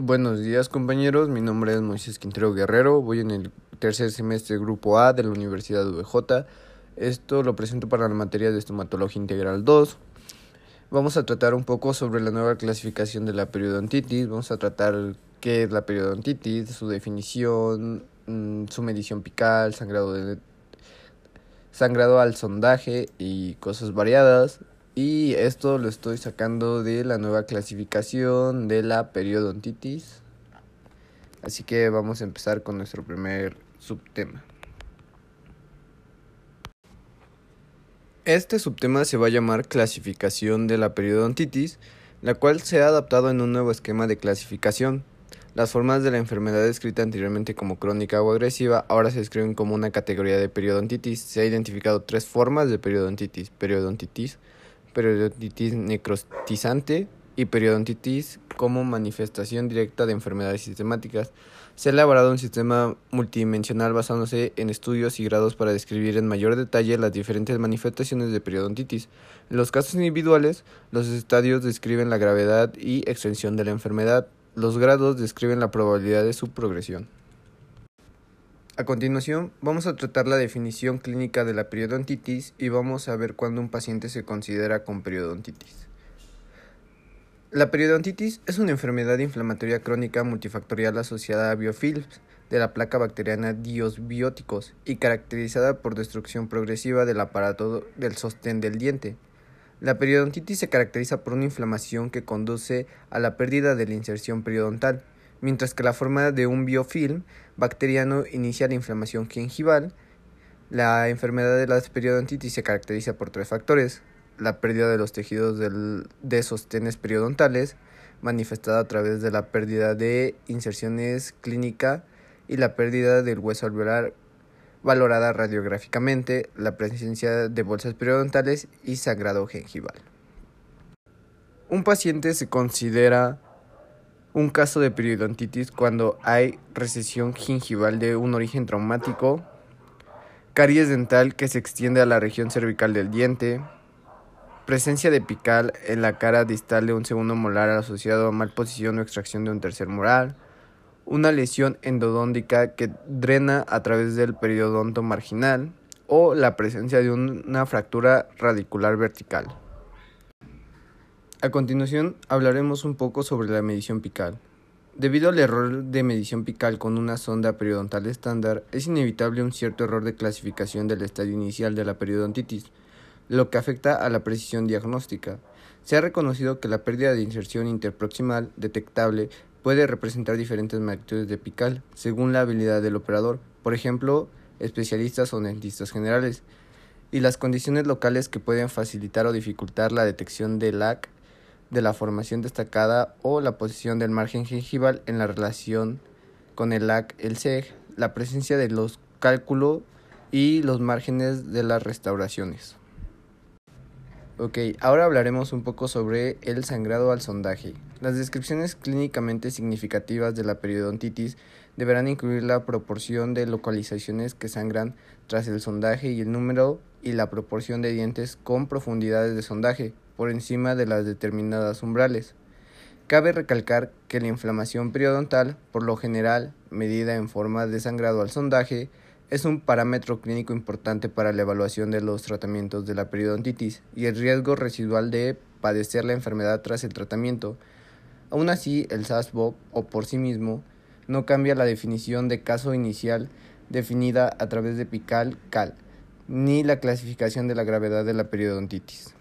Buenos días compañeros, mi nombre es Moisés Quintero Guerrero, voy en el tercer semestre Grupo A de la Universidad VJ. Esto lo presento para la materia de estomatología integral 2. Vamos a tratar un poco sobre la nueva clasificación de la periodontitis, vamos a tratar qué es la periodontitis, su definición, mm, su medición pical, sangrado, de, sangrado al sondaje y cosas variadas. Y esto lo estoy sacando de la nueva clasificación de la periodontitis. Así que vamos a empezar con nuestro primer subtema. Este subtema se va a llamar clasificación de la periodontitis, la cual se ha adaptado en un nuevo esquema de clasificación. Las formas de la enfermedad descrita anteriormente como crónica o agresiva ahora se describen como una categoría de periodontitis. Se ha identificado tres formas de periodontitis: periodontitis periodontitis necrotizante y periodontitis como manifestación directa de enfermedades sistemáticas. Se ha elaborado un sistema multidimensional basándose en estudios y grados para describir en mayor detalle las diferentes manifestaciones de periodontitis. En los casos individuales, los estadios describen la gravedad y extensión de la enfermedad. Los grados describen la probabilidad de su progresión. A continuación, vamos a tratar la definición clínica de la periodontitis y vamos a ver cuándo un paciente se considera con periodontitis. La periodontitis es una enfermedad inflamatoria crónica multifactorial asociada a biofilms de la placa bacteriana diosbióticos y caracterizada por destrucción progresiva del aparato del sostén del diente. La periodontitis se caracteriza por una inflamación que conduce a la pérdida de la inserción periodontal, mientras que la forma de un biofilm bacteriano inicia la inflamación gingival. La enfermedad de la periodontitis se caracteriza por tres factores: la pérdida de los tejidos de sostenes periodontales, manifestada a través de la pérdida de inserciones clínica y la pérdida del hueso alveolar valorada radiográficamente, la presencia de bolsas periodontales y sangrado gengival. Un paciente se considera un caso de periodontitis cuando hay recesión gingival de un origen traumático, caries dental que se extiende a la región cervical del diente, presencia de pical en la cara distal de un segundo molar asociado a malposición o extracción de un tercer molar, una lesión endodóntica que drena a través del periodonto marginal o la presencia de una fractura radicular vertical. A continuación hablaremos un poco sobre la medición pical. Debido al error de medición pical con una sonda periodontal estándar, es inevitable un cierto error de clasificación del estadio inicial de la periodontitis, lo que afecta a la precisión diagnóstica. Se ha reconocido que la pérdida de inserción interproximal detectable puede representar diferentes magnitudes de pical según la habilidad del operador, por ejemplo, especialistas o dentistas generales, y las condiciones locales que pueden facilitar o dificultar la detección de LAC de la formación destacada o la posición del margen gengival en la relación con el LAC, el SEG, la presencia de los cálculos y los márgenes de las restauraciones. Ok, ahora hablaremos un poco sobre el sangrado al sondaje. Las descripciones clínicamente significativas de la periodontitis deberán incluir la proporción de localizaciones que sangran tras el sondaje y el número y la proporción de dientes con profundidades de sondaje, por encima de las determinadas umbrales. Cabe recalcar que la inflamación periodontal, por lo general medida en forma de sangrado al sondaje, es un parámetro clínico importante para la evaluación de los tratamientos de la periodontitis y el riesgo residual de padecer la enfermedad tras el tratamiento. Aún así, el SASBOP o por sí mismo no cambia la definición de caso inicial definida a través de PICAL-CAL, ni la clasificación de la gravedad de la periodontitis.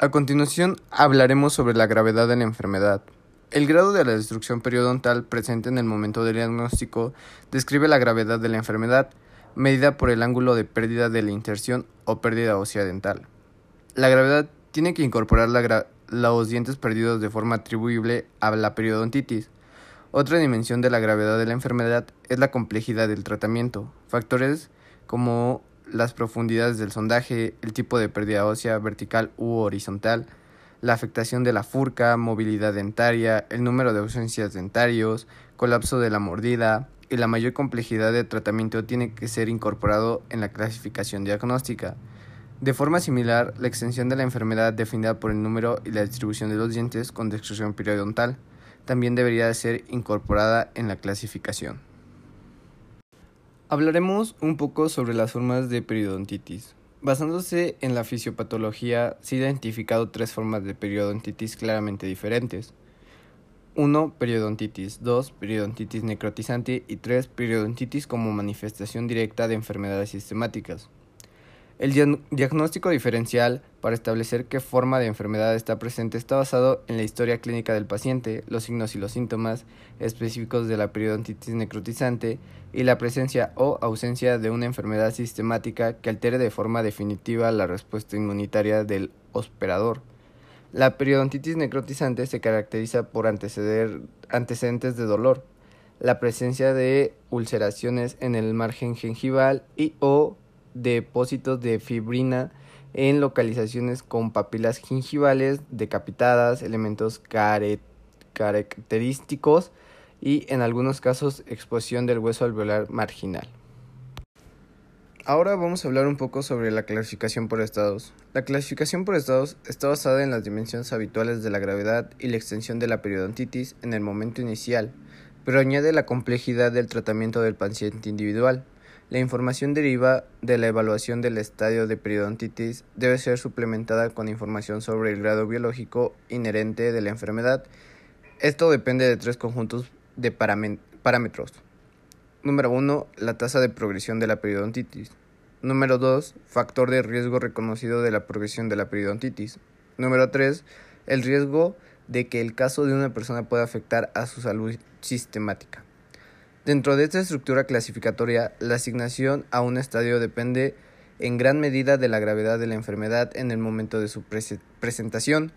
A continuación hablaremos sobre la gravedad de la enfermedad. El grado de la destrucción periodontal presente en el momento del diagnóstico describe la gravedad de la enfermedad, medida por el ángulo de pérdida de la inserción o pérdida ósea dental. La gravedad tiene que incorporar los dientes perdidos de forma atribuible a la periodontitis. Otra dimensión de la gravedad de la enfermedad es la complejidad del tratamiento. Factores como las profundidades del sondaje, el tipo de pérdida ósea vertical u horizontal, la afectación de la furca, movilidad dentaria, el número de ausencias dentarios, colapso de la mordida y la mayor complejidad de tratamiento tiene que ser incorporado en la clasificación diagnóstica. De forma similar, la extensión de la enfermedad definida por el número y la distribución de los dientes con destrucción periodontal también debería ser incorporada en la clasificación. Hablaremos un poco sobre las formas de periodontitis. Basándose en la fisiopatología, se ha identificado tres formas de periodontitis claramente diferentes. 1. Periodontitis. 2. Periodontitis necrotizante. Y 3. Periodontitis como manifestación directa de enfermedades sistemáticas. El diagnóstico diferencial para establecer qué forma de enfermedad está presente está basado en la historia clínica del paciente, los signos y los síntomas específicos de la periodontitis necrotizante y la presencia o ausencia de una enfermedad sistemática que altere de forma definitiva la respuesta inmunitaria del hospedador. La periodontitis necrotizante se caracteriza por antecedentes de dolor, la presencia de ulceraciones en el margen gengival y o depósitos de fibrina en localizaciones con papilas gingivales decapitadas, elementos característicos y en algunos casos exposición del hueso alveolar marginal. Ahora vamos a hablar un poco sobre la clasificación por estados. La clasificación por estados está basada en las dimensiones habituales de la gravedad y la extensión de la periodontitis en el momento inicial, pero añade la complejidad del tratamiento del paciente individual. La información deriva de la evaluación del estadio de periodontitis debe ser suplementada con información sobre el grado biológico inherente de la enfermedad. Esto depende de tres conjuntos de parámetros. Número 1. La tasa de progresión de la periodontitis. Número 2. Factor de riesgo reconocido de la progresión de la periodontitis. Número 3. El riesgo de que el caso de una persona pueda afectar a su salud sistemática. Dentro de esta estructura clasificatoria, la asignación a un estadio depende en gran medida de la gravedad de la enfermedad en el momento de su presentación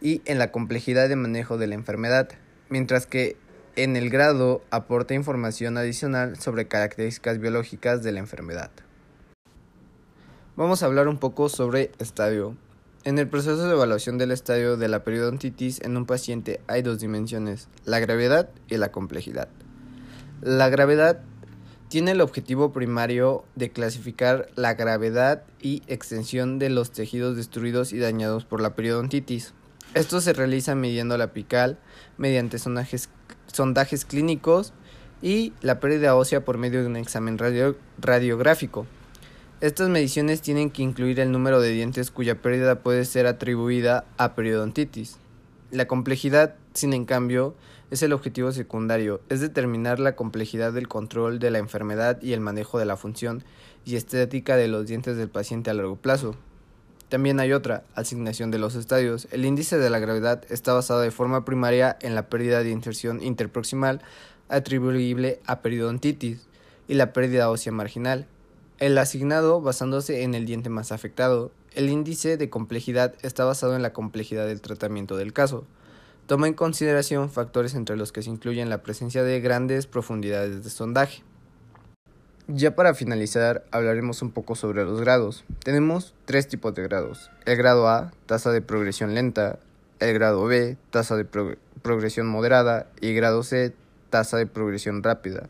y en la complejidad de manejo de la enfermedad, mientras que en el grado aporta información adicional sobre características biológicas de la enfermedad. Vamos a hablar un poco sobre estadio. En el proceso de evaluación del estadio de la periodontitis en un paciente hay dos dimensiones, la gravedad y la complejidad. La gravedad tiene el objetivo primario de clasificar la gravedad y extensión de los tejidos destruidos y dañados por la periodontitis. Esto se realiza midiendo la apical mediante sondajes clínicos y la pérdida ósea por medio de un examen radiográfico. Estas mediciones tienen que incluir el número de dientes cuya pérdida puede ser atribuida a periodontitis. La complejidad, sin en cambio, es el objetivo secundario, es determinar la complejidad del control de la enfermedad y el manejo de la función y estética de los dientes del paciente a largo plazo. También hay otra, asignación de los estadios. El índice de la gravedad está basado de forma primaria en la pérdida de inserción interproximal atribuible a periodontitis y la pérdida ósea marginal. El asignado basándose en el diente más afectado. El índice de complejidad está basado en la complejidad del tratamiento del caso. Toma en consideración factores entre los que se incluyen la presencia de grandes profundidades de sondaje. Ya para finalizar, hablaremos un poco sobre los grados. Tenemos tres tipos de grados. El grado A, tasa de progresión lenta, el grado B, tasa de progresión moderada y grado C, tasa de progresión rápida.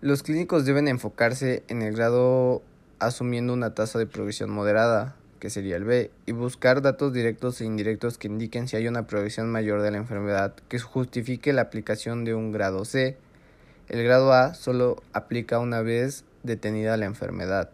Los clínicos deben enfocarse en el grado asumiendo una tasa de progresión moderada, que sería el B, y buscar datos directos e indirectos que indiquen si hay una progresión mayor de la enfermedad que justifique la aplicación de un grado C. El grado A solo aplica una vez detenida la enfermedad.